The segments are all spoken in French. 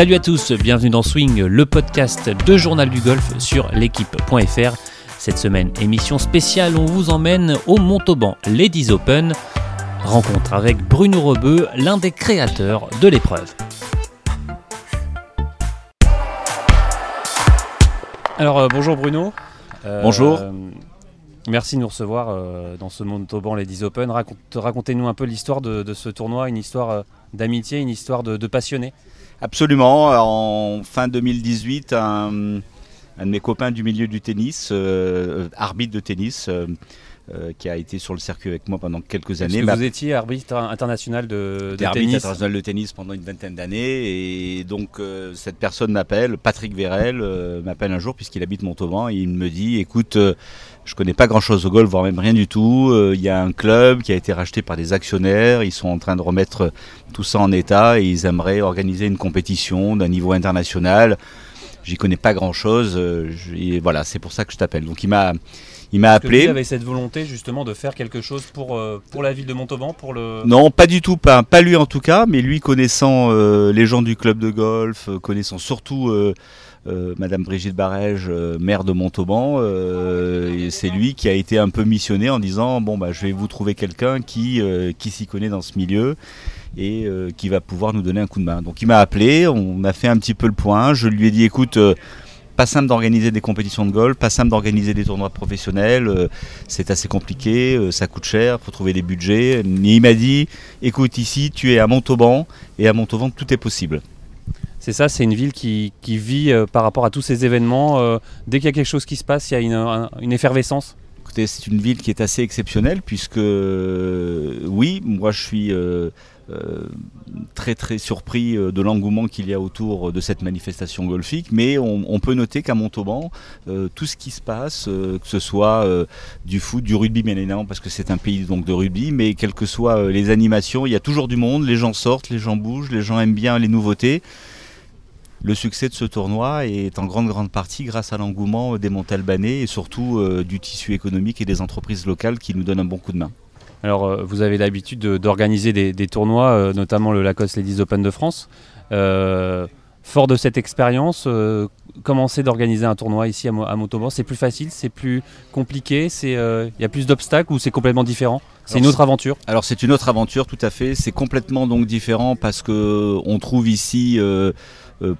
Salut à tous, bienvenue dans Swing, le podcast de Journal du Golf sur l'équipe.fr. Cette semaine, émission spéciale, on vous emmène au Montauban Ladies Open. Rencontre avec Bruno Rebeu, l'un des créateurs de l'épreuve. Alors euh, bonjour Bruno. Euh, bonjour. Merci de nous recevoir euh, dans ce Montauban Ladies Open. Racontez-nous un peu l'histoire de, ce tournoi, une histoire d'amitié, une histoire de, de passionnés. Absolument. En fin 2018, un, de mes copains du milieu du tennis, arbitre de tennis, euh, qui a été sur le circuit avec moi pendant quelques années. vous étiez arbitre international de, de arbitre international de tennis pendant une vingtaine d'années. Et donc, euh, cette personne m'appelle, Patrick Vérel, euh, m'appelle un jour, puisqu'il habite Montauban, et il me dit écoute, je connais pas grand chose au golf, voire même rien du tout. Il y a un club qui a été racheté par des actionnaires. Ils sont en train de remettre tout ça en état et ils aimeraient organiser une compétition d'un niveau international. J'y connais pas grand chose. et voilà, c'est pour ça que je t'appelle. Donc, il m'a il m'a appelé. avait cette volonté justement de faire quelque chose pour, euh, pour la ville de Montauban pour le... Non, pas du tout, pas, pas lui en tout cas, mais lui connaissant euh, les gens du club de golf, euh, connaissant surtout Madame Brigitte Barège, maire de Montauban, c'est lui qui a été un peu missionné en disant bon bah je vais vous trouver quelqu'un qui, qui s'y connaît dans ce milieu et qui va pouvoir nous donner un coup de main. Donc il m'a appelé, on a fait un petit peu le point, je lui ai dit écoute pas simple d'organiser des compétitions de golf, pas simple d'organiser des tournois professionnels. Euh, c'est assez compliqué, euh, ça coûte cher, il faut trouver des budgets. Mais il m'a dit écoute, ici, tu es à Montauban, et à Montauban, tout est possible. C'est ça, c'est une ville qui, vit euh, par rapport à tous ces événements. dès qu'il y a quelque chose qui se passe, il y a une, une effervescence. C'est une ville qui est assez exceptionnelle, puisque, oui, moi je suis euh, très très surpris euh, de l'engouement qu'il y a autour de cette manifestation golfique, mais on, peut noter qu'à Montauban, euh, tout ce qui se passe, que ce soit du foot, du rugby bien évidemment, parce que c'est un pays donc de rugby, mais quelles que soient les animations, il y a toujours du monde, les gens sortent, les gens bougent, les gens aiment bien les nouveautés. Le succès de ce tournoi est en grande grande partie grâce à l'engouement des Montalbanais et surtout du tissu économique et des entreprises locales qui nous donnent un bon coup de main. Alors, euh, vous avez l'habitude d'organiser des, tournois, euh, notamment le Lacoste Ladies Open de France. Euh, fort de cette expérience, commencer d'organiser un tournoi ici à, Montauban, c'est plus facile, c'est plus compliqué, il y a plus d'obstacles ou c'est complètement différent? C'est une autre aventure? Alors c'est une autre aventure, tout à fait. C'est complètement donc différent parce que on trouve ici euh,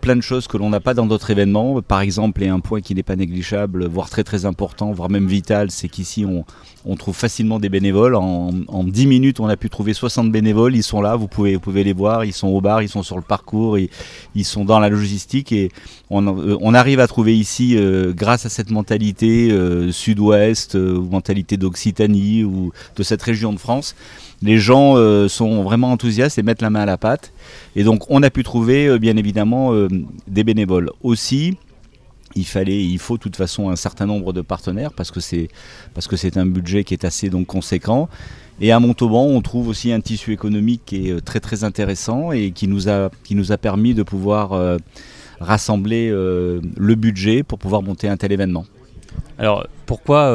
plein de choses que l'on n'a pas dans d'autres événements. Par exemple, et un point qui n'est pas négligeable, voire très très important, voire même vital, c'est qu'ici on, on, trouve facilement des bénévoles. En, en, 10 minutes, on a pu trouver 60 bénévoles. Ils sont là, vous pouvez, vous pouvez les voir. Ils sont au bar, ils sont sur le parcours, ils, ils sont dans la logistique. Et on, euh, on arrive à trouver ici, euh, grâce à cette mentalité sud-ouest, ou mentalité d'Occitanie ou de cette région de France, les gens euh, sont vraiment enthousiastes et mettent la main à la pâte. Et donc on a pu trouver euh, bien évidemment euh, des bénévoles. Aussi, il fallait, il faut de toute façon un certain nombre de partenaires parce que c'est un budget qui est assez donc conséquent. Et à Montauban, on trouve aussi un tissu économique qui est très très intéressant et qui nous a permis de pouvoir rassembler le budget pour pouvoir monter un tel événement. Alors pourquoi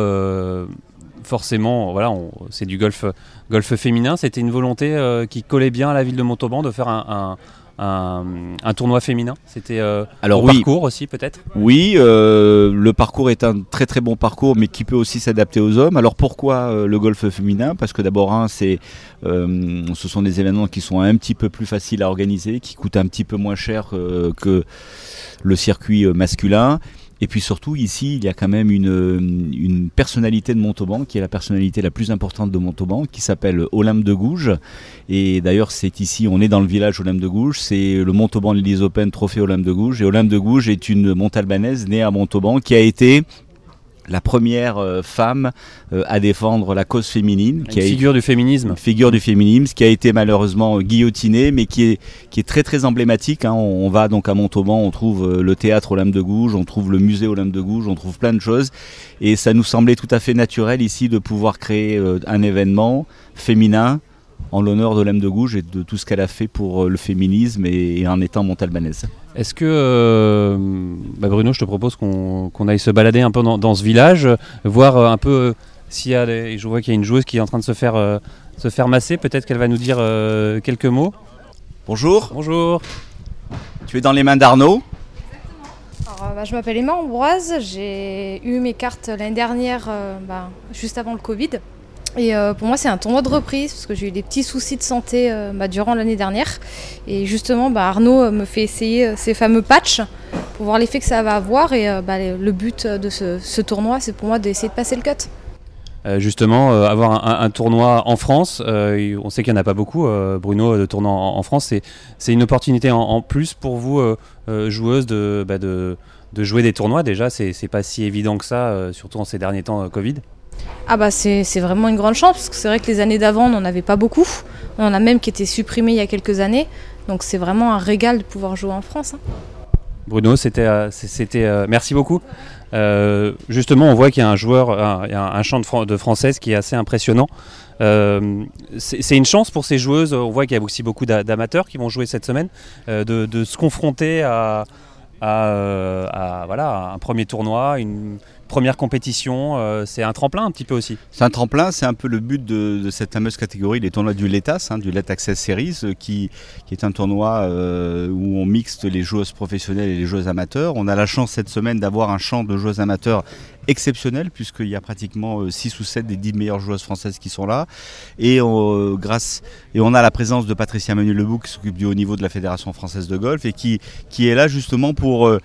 forcément, voilà, c'est du golf, golf féminin. C'était une volonté euh, qui collait bien à la ville de Montauban de faire un, tournoi féminin. C'était euh, Alors, oui. parcours aussi peut-être? Oui, euh, le parcours est un très très bon parcours, mais qui peut aussi s'adapter aux hommes. Alors pourquoi le golf féminin? Parce que d'abord, c'est, ce sont des événements qui sont un petit peu plus faciles à organiser, qui coûtent un petit peu moins cher que le circuit masculin. Et puis surtout, ici, il y a quand même une, personnalité de Montauban, qui est la personnalité la plus importante de Montauban, qui s'appelle Olympe de Gouges. Et d'ailleurs, c'est ici, on est dans le village Olympe de Gouges, c'est le Montauban Ladies Open Trophée Olympe de Gouges. Et Olympe de Gouges est une montalbanaise née à Montauban, qui a été la première euh, femme euh, à défendre la cause féminine. Une qui figure du féminisme. Figure du féminisme, qui a été malheureusement guillotinée, mais qui est, qui est très très emblématique. Hein. On, va donc à Montauban, on trouve euh, le théâtre Olympe de Gouges, on trouve le musée Olympe de Gouges, on trouve plein de choses. Et ça nous semblait tout à fait naturel ici de pouvoir créer un événement féminin en l'honneur de l'âme de Gouges et de tout ce qu'elle a fait pour euh, le féminisme et, en étant montalbanaise. Est-ce que, euh, bah Bruno, je te propose qu'on aille se balader un peu dans, ce village, voir euh, un peu s'il y a, des, je vois qu'il y a une joueuse qui est en train de se faire, se faire masser, peut-être qu'elle va nous dire quelques mots. Bonjour. Bonjour. Tu es dans les mains d'Arnaud. Bah, je m'appelle Emma Ambroise, j'ai eu mes cartes l'année dernière, bah, juste avant le Covid. Et pour moi, c'est un tournoi de reprise parce que j'ai eu des petits soucis de santé bah, durant l'année dernière. Et justement, Arnaud me fait essayer ces fameux patchs pour voir l'effet que ça va avoir. Et le but de ce tournoi, c'est pour moi d'essayer de passer le cut. Euh, justement euh, avoir un, tournoi en France. Euh, on sait qu'il n'y en a pas beaucoup, Bruno, de tournoi en, France. C'est une opportunité en, plus pour vous, joueuses, bah, de, de, jouer des tournois. Déjà, c'est pas si évident que ça, surtout en ces derniers temps Covid. Ah bah c'est vraiment une grande chance parce que c'est vrai que les années d'avant on n'en avait pas beaucoup. On en a même qui étaient supprimés il y a quelques années. Donc c'est vraiment un régal de pouvoir jouer en France. Hein. Bruno, c'était, c'était, merci beaucoup. Euh, justement, on voit qu'il y a un joueur, un, de, française qui est assez impressionnant. Euh, c'est une chance pour ces joueuses. On voit qu'il y a aussi beaucoup d'amateurs qui vont jouer cette semaine, euh, de, se confronter à, à, voilà, un premier tournoi, une, première compétition, euh, c'est un tremplin un petit peu aussi. C'est un tremplin, c'est un peu le but de, cette fameuse catégorie, les tournois du LETAS, hein, du Let Access Series, euh, qui, qui, est un tournoi euh, où on mixte les joueuses professionnelles et les joueuses amateurs. On a la chance cette semaine d'avoir un champ de joueuses amateurs exceptionnel puisqu'il y a pratiquement 6 ou 7 des 10 meilleures joueuses françaises qui sont là et grâce et on a la présence de Patricia Manuel Lebouc qui s'occupe du haut niveau de la Fédération française de golf et qui, qui est là justement pour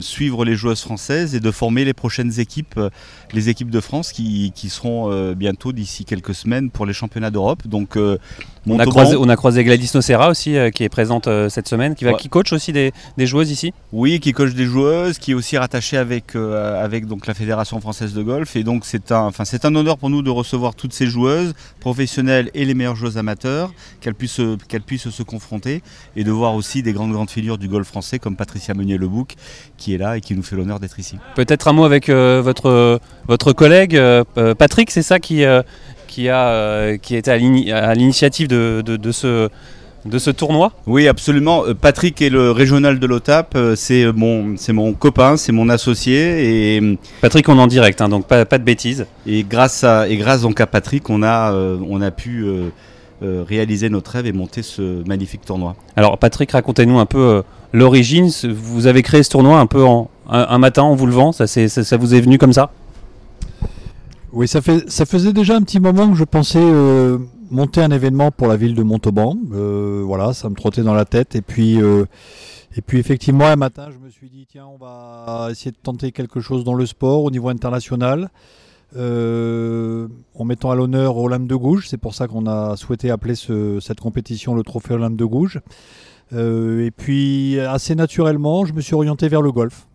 suivre les joueuses françaises et de former les prochaines équipes, euh, les équipes de France qui, qui seront euh, bientôt d'ici quelques semaines pour les championnats d'Europe. Donc on a, croisé, on a, croisé, Gladys Nocera aussi qui est présente cette semaine, qui, va, qui coach aussi des, des, joueuses ici? Oui, qui coach des joueuses, qui est aussi rattachée avec, avec donc, la Fédération française de golf. Et donc c'est un, un honneur pour nous de recevoir toutes ces joueuses professionnelles et les meilleures joueuses amateurs, qu'elles puissent, qu'elles puissent se confronter et de voir aussi des grandes grandes figures du golf français comme Patricia Meunier-Lebou qui est là et qui nous fait l'honneur d'être ici. Peut-être un mot avec euh, votre, votre collègue euh, euh, Patrick, c'est ça qui, qui, a, qui était à l'initiative de, de, ce de ce tournoi Oui, absolument. Patrick est le régional de l'OTAP. C'est mon, c'est mon copain, c'est mon associé. Et Patrick, on est en direct, hein, donc pas, pas, de bêtises. Et grâce à, et grâce donc à Patrick, on a, on a pu réaliser notre rêve et monter ce magnifique tournoi. Alors, Patrick, racontez-nous un peu l'origine, vous avez créé ce tournoi un peu en, un, matin en vous levant, ça, ça, vous est venu comme ça? Oui, ça, faisait déjà un petit moment que je pensais euh, monter un événement pour la ville de Montauban. Euh, voilà, ça me trottait dans la tête. Et puis, euh, et puis effectivement, un matin, je me suis dit, tiens, on va essayer de tenter quelque chose dans le sport au niveau international. en mettant à l'honneur Olympe de Gouges, c'est pour ça qu'on a souhaité appeler cette compétition le trophée Olympe de Gouges. Et puis assez naturellement, je me suis orienté vers le golf.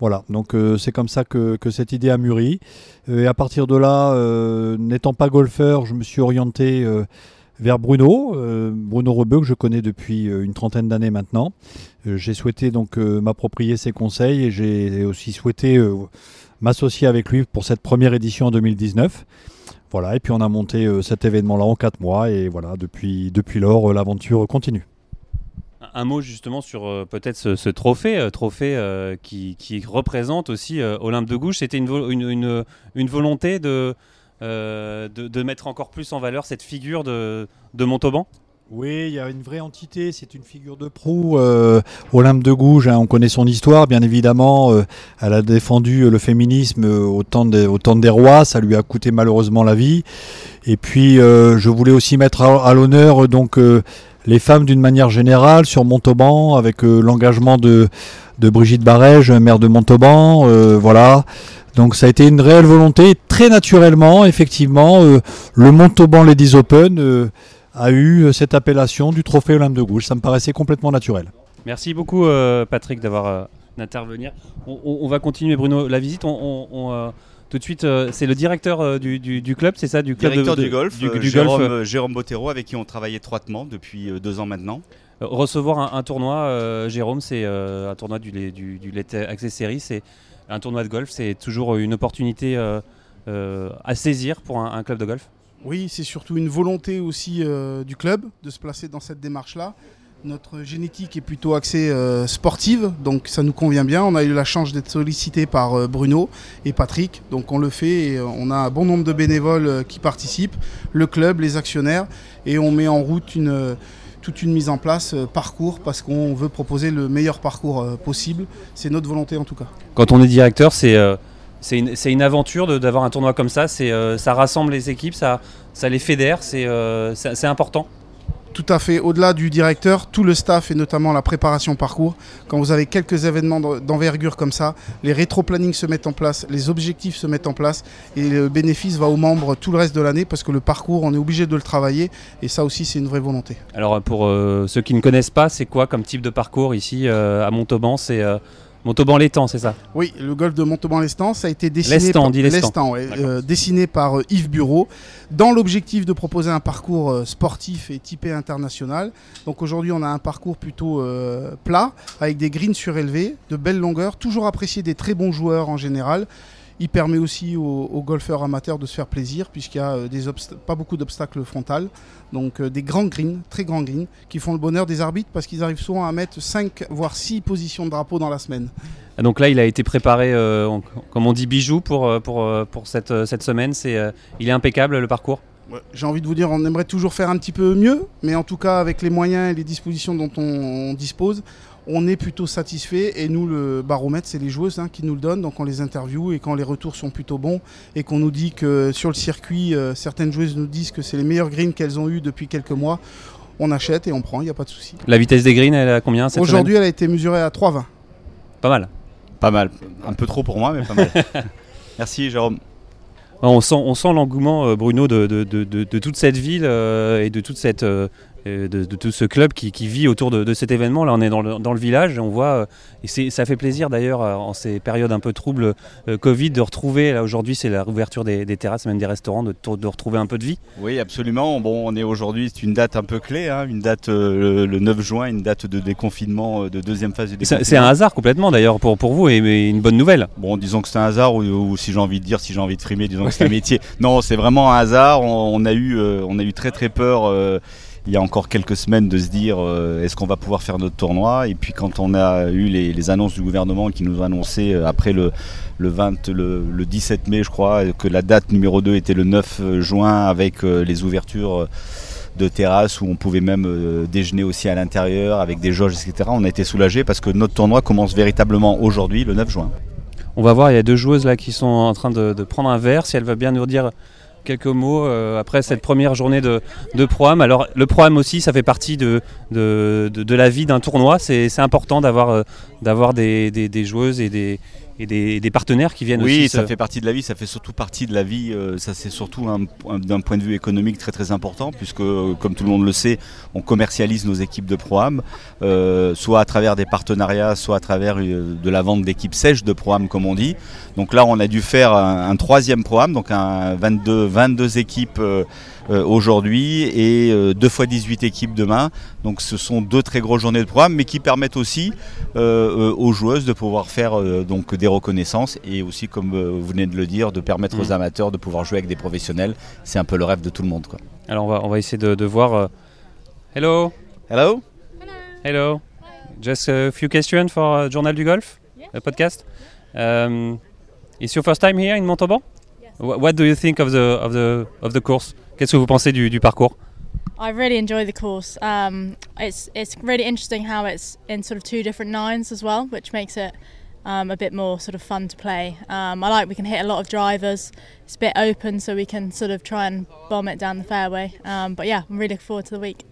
Voilà, donc euh, c'est comme ça que, cette idée a mûri. Euh, et à partir de là, n'étant pas golfeur, je me suis orienté vers Bruno, Bruno Rebeu que je connais depuis une trentaine d'années maintenant. j'ai souhaité donc m'approprier ses conseils et j'ai aussi souhaité m'associer avec lui pour cette première édition en 2019. Voilà, et puis on a monté cet événement-là en quatre mois et voilà, depuis, depuis lors, l'aventure continue un mot justement sur euh, peut-être ce, trophée, euh, trophée euh, qui, représente aussi Olympe de Gouges. C'était une, une, volonté de, de, mettre encore plus en valeur cette figure de, de Montauban? Oui, il y a une vraie entité, c'est une figure de proue. Olympe de Gouges, hein, on connaît son histoire, bien évidemment. elle a défendu le féminisme au temps, des rois, ça lui a coûté malheureusement la vie. Et puis, je voulais aussi mettre à, à l'honneur donc les femmes d'une manière générale sur Montauban, avec euh, l'engagement de, Brigitte Barège, maire de Montauban. Euh, voilà. Donc ça a été une réelle volonté. Très naturellement, effectivement, euh, le Montauban Ladies Open a eu cette appellation du trophée Olympe de Gouges. Ça me paraissait complètement naturel. Merci beaucoup Patrick d'avoir d'intervenir. On, va continuer Bruno la visite. on tout de suite, euh, c'est le directeur euh, du, club, c'est ça Du club directeur du golf, du, euh, Jérôme, Jérôme, Bottero, avec qui on travaille étroitement depuis deux ans maintenant. recevoir un, tournoi, Jérôme, c'est un tournoi du, du, du Let Access Series, c'est un tournoi de golf, c'est toujours une opportunité à saisir pour un, club de golf Oui, c'est surtout une volonté aussi du club de se placer dans cette démarche-là. Notre génétique est plutôt axée euh, sportive, donc ça nous convient bien. On a eu la chance d'être sollicité par euh, Bruno et Patrick, donc on le fait et euh, on a un bon nombre de bénévoles qui participent, le club, les actionnaires, et on met en route toute une mise en place parcours parce qu'on veut proposer le meilleur parcours possible. C'est notre volonté en tout cas. Quand on est directeur, c'est une, aventure d'avoir un tournoi comme ça. ça rassemble les équipes, ça les fédère, c'est important. Tout à fait. Au-delà du directeur, tout le staff et notamment la préparation parcours, quand vous avez quelques événements d'envergure comme ça, les rétro-plannings se mettent en place, les objectifs se mettent en place et le bénéfice va aux membres tout le reste de l'année parce que le parcours, on est obligé de le travailler et ça aussi, c'est une vraie volonté. Alors pour euh, ceux qui ne connaissent pas, c'est quoi comme type de parcours ici euh, à Montauban? C'est euh, Montauban-l'Étang, c'est ça? Oui, le golf de Montauban-l'Étang, ça a été dessiné par, euh, dessiné par euh, Yves Bureau, dans l'objectif de proposer un parcours euh, sportif et typé international. Donc aujourd'hui, on a un parcours plutôt plat, avec des greens surélevés, de belles longueurs, toujours apprécié des très bons joueurs en général. Il permet aussi aux, golfeurs amateurs de se faire plaisir puisqu'il n'y a euh, des pas beaucoup d'obstacles frontales. Donc euh, des grands greens, très grands greens, qui font le bonheur des arbitres parce qu'ils arrivent souvent à mettre 5 voire 6 positions de drapeau dans la semaine. Ah, donc là, il a été préparé, euh, comme on dit, bijou pour, pour, pour cette, cette semaine. C'est, il est impeccable le parcours J'ai envie de vous dire, on aimerait toujours faire un petit peu mieux, mais en tout cas, avec les moyens et les dispositions dont on dispose, on est plutôt satisfait et nous le baromètre c'est les joueuses hein, qui nous le donnent. Donc on les interviewe et quand les retours sont plutôt bons et qu'on nous dit que sur le circuit euh, certaines joueuses nous disent que c'est les meilleurs greens qu'elles ont eu depuis quelques mois on achète et on prend il n'y a pas de souci. La vitesse des greens elle a combien cette aujourd'hui elle a été mesurée à 3,20 pas mal. Pas mal. Un peu trop pour moi mais pas mal. Merci Jérôme. On sent, on sent l'engouement, euh, Bruno, de, toute cette ville euh, et de toute cette, de, tout ce club qui, vit autour de, cet événement. Là, on est dans le, village et on voit, euh, et ça fait plaisir d'ailleurs euh, en ces périodes un peu troubles euh, Covid de retrouver, là aujourd'hui c'est la réouverture des, terrasses, même des restaurants, de, retrouver un peu de vie. Oui, absolument. Bon, on est aujourd'hui, c'est une date un peu clé, hein, une date le, 9 juin, une date de déconfinement, de deuxième phase du déconfinement. C'est un hasard complètement d'ailleurs pour, pour vous et, une bonne nouvelle. Bon, disons que c'est un hasard ou, si j'ai envie de dire, si j'ai envie de frimer, disons que c'est un métier. Non, c'est vraiment un hasard. On, a eu, on a eu très très peur il y a encore quelques semaines de se dire euh, est-ce qu'on va pouvoir faire notre tournoi? Et puis quand on a eu les, annonces du gouvernement qui nous ont annoncé euh, après le, le, 20, le, 17 mai je crois que la date numéro 2 était le 9 euh, juin avec les ouvertures de terrasses où on pouvait même déjeuner aussi à l'intérieur avec des jauges etc. On a été soulagé parce que notre tournoi commence véritablement aujourd'hui le 9 juin. On va voir, il y a deux joueuses là qui sont en train de, de prendre un verre. Si elle va bien nous dire quelques mots euh, après cette première journée de, de Pro-Am. Alors le Pro-Am aussi, ça fait partie de, de, de, la vie d'un tournoi. C'est important d'avoir euh, des, des, joueuses et des, et des, partenaires qui viennent oui, aussi. ça fait partie de la vie, ça fait surtout partie de la vie, euh, ça c'est surtout d'un point de vue économique très très important, puisque euh, comme tout le monde le sait, on commercialise nos équipes de Pro-Am, euh, soit à travers des partenariats, soit à travers de la vente d'équipes sèches de Pro-Am comme on dit. Donc là on a dû faire un, troisième Pro-Am, donc un 22, 22 équipes aujourd'hui et 2 euh, fois 18 équipes demain. Donc ce sont deux très grosses journées de programme, mais qui permettent aussi euh, aux joueuses de pouvoir faire donc des reconnaissances et aussi, comme vous venez de le dire, de permettre aux mm. amateurs de pouvoir jouer avec des professionnels. C'est un peu le rêve de tout le monde. Quoi. Alors on va, on va essayer de, de voir. Hello? Hello? Hello? Just a few questions for Journal du Golf, a podcast. Um, it's your first time here in Montauban? Yes. What do you think of the of the of the course? Qu'est-ce que vous pensez du, du parcours? I really enjoy the course. Um, it's it's really interesting how it's in sort of two different nines as well, which makes it um, a bit more sort of fun to play. Um, I like we can hit a lot of drivers. It's a bit open, so we can sort of try and bomb it down the fairway. Um, but yeah, I'm really looking forward to the week.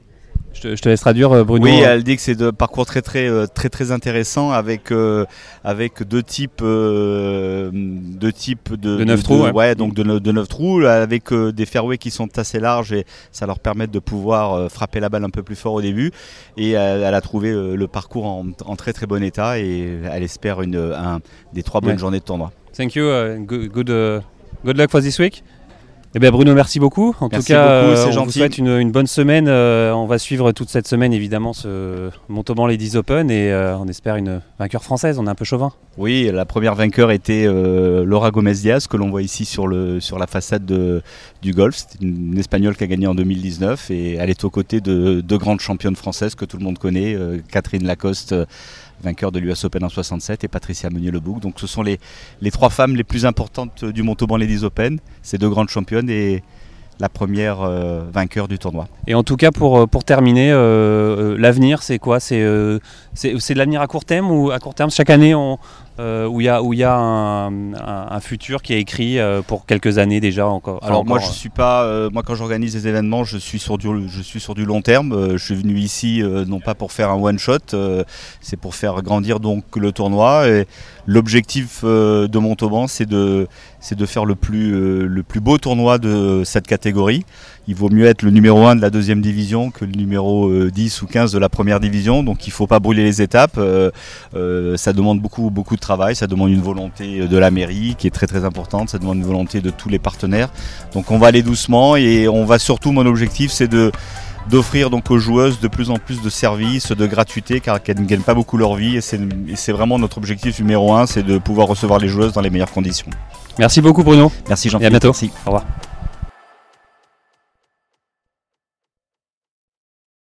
Je te, laisse traduire, euh, Bruno. Oui, elle dit que c'est un parcours très très euh, très très intéressant avec euh, avec deux types deux types de, de 9 trous, ouais. donc de, de 9 trous avec des fairways qui sont assez larges et ça leur permet de pouvoir frapper la balle un peu plus fort au début. Et elle, a trouvé le parcours en, très très bon état et elle espère une un, des trois bonnes journées de tournoi. Thank you. Uh, good good, uh, good luck for this week. Eh bien Bruno, merci beaucoup. En tout cas, beaucoup, euh, on vous souhaite une, bonne semaine. Euh, on va suivre toute cette semaine évidemment ce Montauban Ladies Open et euh, on espère une vainqueur française. On est un peu chauvin. Oui, la première vainqueur était Laura Gomez-Diaz que l'on voit ici sur, le, sur la façade du golf. C'est une, Espagnole qui a gagné en 2019 et elle est aux côtés de deux grandes championnes françaises que tout le monde connaît, Catherine Lacoste vainqueur de l'US Open en 67, et Patricia Meunier-Lebouc. Donc ce sont les, les trois femmes les plus importantes du Montauban Ladies Open, ces deux grandes championnes, et la première euh, vainqueur du tournoi. Et en tout cas, pour, pour terminer, l'avenir, c'est quoi? C'est de l'avenir à court terme ou à court terme? Chaque année, on, où il y a, où y a un, futur qui est écrit pour quelques années déjà encore. Alors moi, je suis pas, moi quand j'organise des événements, je suis sur du, je suis sur du long terme. je suis venu ici non pas pour faire un one shot, c'est pour faire grandir donc le tournoi. Et l'objectif de Montauban, c'est de, c'est de faire le plus, le plus beau tournoi de cette catégorie. Il vaut mieux être le numéro 1 de la deuxième division que le numéro 10 ou 15 de la première division. Donc il ne faut pas brûler les étapes. ça demande beaucoup, beaucoup de travail. Ça demande une volonté de la mairie qui est très très importante. Ça demande une volonté de tous les partenaires. Donc on va aller doucement et on va surtout, mon objectif, c'est de d'offrir donc aux joueuses de plus en plus de services, de gratuité, car elles ne gagnent pas beaucoup leur vie. Et c'est vraiment notre objectif numéro un, c'est de pouvoir recevoir les joueuses dans les meilleures conditions. Merci beaucoup Bruno. Merci Jean-Pierre. Et à bientôt. Merci. Au revoir.